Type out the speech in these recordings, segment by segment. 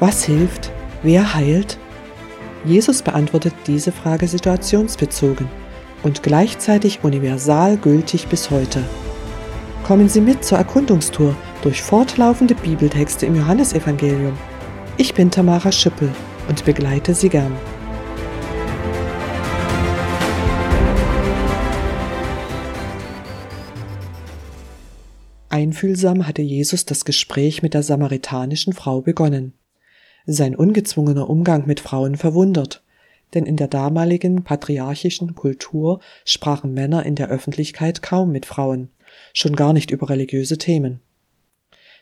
Was hilft? Wer heilt? Jesus beantwortet diese Frage situationsbezogen und gleichzeitig universal gültig bis heute. Kommen Sie mit zur Erkundungstour durch fortlaufende Bibeltexte im Johannesevangelium. Ich bin Tamara Schüppel und begleite Sie gern. Einfühlsam hatte Jesus das Gespräch mit der samaritanischen Frau begonnen. Sein ungezwungener Umgang mit Frauen verwundert, denn in der damaligen patriarchischen Kultur sprachen Männer in der Öffentlichkeit kaum mit Frauen, schon gar nicht über religiöse Themen.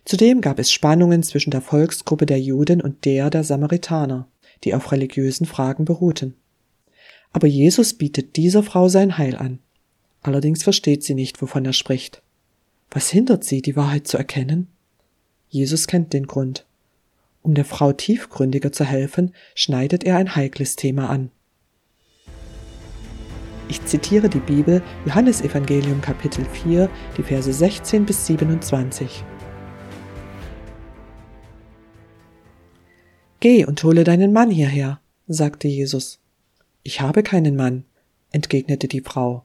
Zudem gab es Spannungen zwischen der Volksgruppe der Juden und der der Samaritaner, die auf religiösen Fragen beruhten. Aber Jesus bietet dieser Frau sein Heil an. Allerdings versteht sie nicht, wovon er spricht. Was hindert sie, die Wahrheit zu erkennen? Jesus kennt den Grund. Um der Frau tiefgründiger zu helfen, schneidet er ein heikles Thema an. Ich zitiere die Bibel, Johannes Evangelium Kapitel 4, die Verse 16 bis 27. Geh und hole deinen Mann hierher, sagte Jesus. Ich habe keinen Mann, entgegnete die Frau.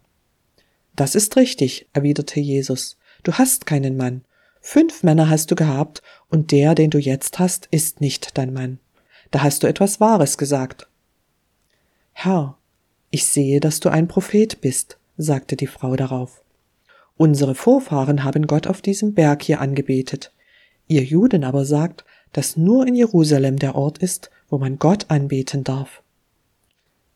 Das ist richtig, erwiderte Jesus. Du hast keinen Mann. Fünf Männer hast du gehabt, und der, den du jetzt hast, ist nicht dein Mann. Da hast du etwas Wahres gesagt. Herr, ich sehe, dass du ein Prophet bist, sagte die Frau darauf. Unsere Vorfahren haben Gott auf diesem Berg hier angebetet. Ihr Juden aber sagt, dass nur in Jerusalem der Ort ist, wo man Gott anbeten darf.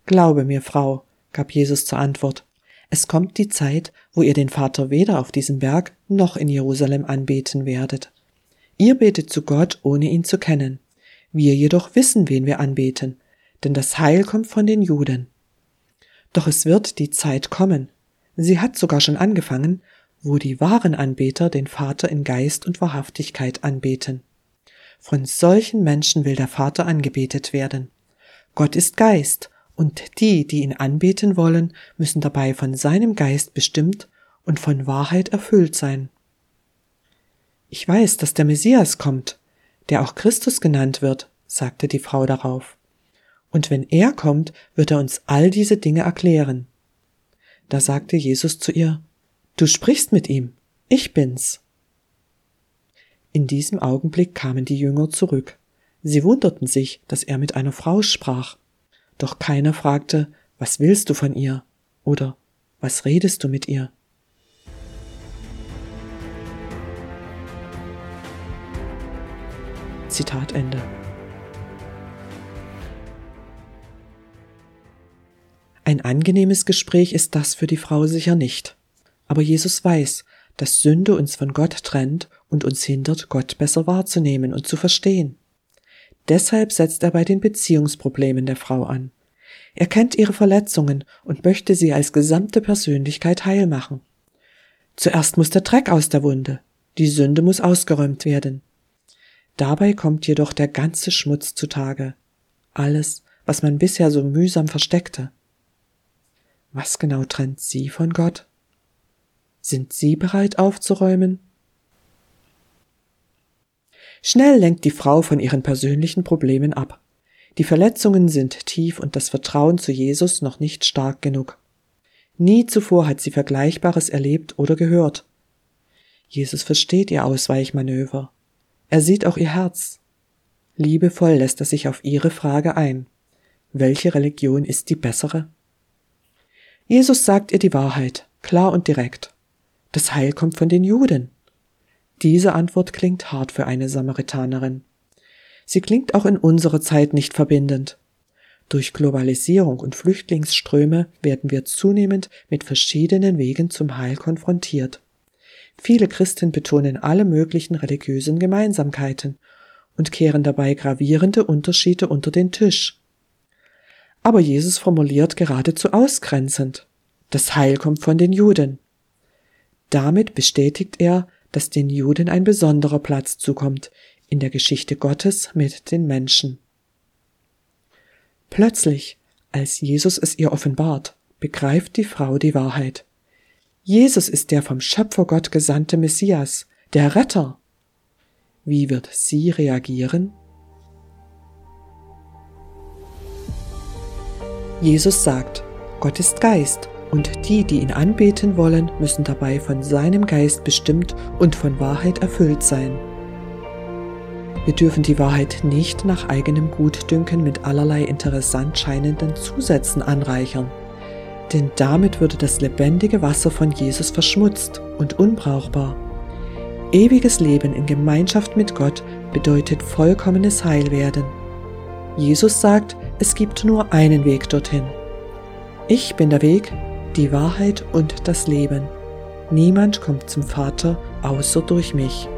Glaube mir, Frau, gab Jesus zur Antwort, es kommt die Zeit, wo ihr den Vater weder auf diesem Berg noch in Jerusalem anbeten werdet. Ihr betet zu Gott, ohne ihn zu kennen. Wir jedoch wissen, wen wir anbeten, denn das Heil kommt von den Juden. Doch es wird die Zeit kommen, sie hat sogar schon angefangen, wo die wahren Anbeter den Vater in Geist und Wahrhaftigkeit anbeten. Von solchen Menschen will der Vater angebetet werden. Gott ist Geist, und die, die ihn anbeten wollen, müssen dabei von seinem Geist bestimmt und von Wahrheit erfüllt sein. Ich weiß, dass der Messias kommt, der auch Christus genannt wird, sagte die Frau darauf. Und wenn er kommt, wird er uns all diese Dinge erklären. Da sagte Jesus zu ihr, Du sprichst mit ihm, ich bin's. In diesem Augenblick kamen die Jünger zurück. Sie wunderten sich, dass er mit einer Frau sprach. Doch keiner fragte, was willst du von ihr? Oder was redest du mit ihr? Zitat Ende. Ein angenehmes Gespräch ist das für die Frau sicher nicht. Aber Jesus weiß, dass Sünde uns von Gott trennt und uns hindert, Gott besser wahrzunehmen und zu verstehen. Deshalb setzt er bei den Beziehungsproblemen der Frau an. Er kennt ihre Verletzungen und möchte sie als gesamte Persönlichkeit heil machen. Zuerst muss der Dreck aus der Wunde, die Sünde muss ausgeräumt werden. Dabei kommt jedoch der ganze Schmutz zutage, alles, was man bisher so mühsam versteckte. Was genau trennt sie von Gott? Sind Sie bereit aufzuräumen? Schnell lenkt die Frau von ihren persönlichen Problemen ab. Die Verletzungen sind tief und das Vertrauen zu Jesus noch nicht stark genug. Nie zuvor hat sie Vergleichbares erlebt oder gehört. Jesus versteht ihr Ausweichmanöver. Er sieht auch ihr Herz. Liebevoll lässt er sich auf ihre Frage ein. Welche Religion ist die bessere? Jesus sagt ihr die Wahrheit, klar und direkt. Das Heil kommt von den Juden. Diese Antwort klingt hart für eine Samaritanerin. Sie klingt auch in unserer Zeit nicht verbindend. Durch Globalisierung und Flüchtlingsströme werden wir zunehmend mit verschiedenen Wegen zum Heil konfrontiert. Viele Christen betonen alle möglichen religiösen Gemeinsamkeiten und kehren dabei gravierende Unterschiede unter den Tisch. Aber Jesus formuliert geradezu ausgrenzend. Das Heil kommt von den Juden. Damit bestätigt er, dass den Juden ein besonderer Platz zukommt in der Geschichte Gottes mit den Menschen. Plötzlich, als Jesus es ihr offenbart, begreift die Frau die Wahrheit. Jesus ist der vom Schöpfergott gesandte Messias, der Retter. Wie wird sie reagieren? Jesus sagt, Gott ist Geist und die, die ihn anbeten wollen, müssen dabei von seinem Geist bestimmt und von Wahrheit erfüllt sein. Wir dürfen die Wahrheit nicht nach eigenem Gutdünken mit allerlei interessant scheinenden Zusätzen anreichern, denn damit würde das lebendige Wasser von Jesus verschmutzt und unbrauchbar. Ewiges Leben in Gemeinschaft mit Gott bedeutet vollkommenes Heilwerden. Jesus sagt, es gibt nur einen Weg dorthin. Ich bin der Weg, die Wahrheit und das Leben. Niemand kommt zum Vater außer durch mich.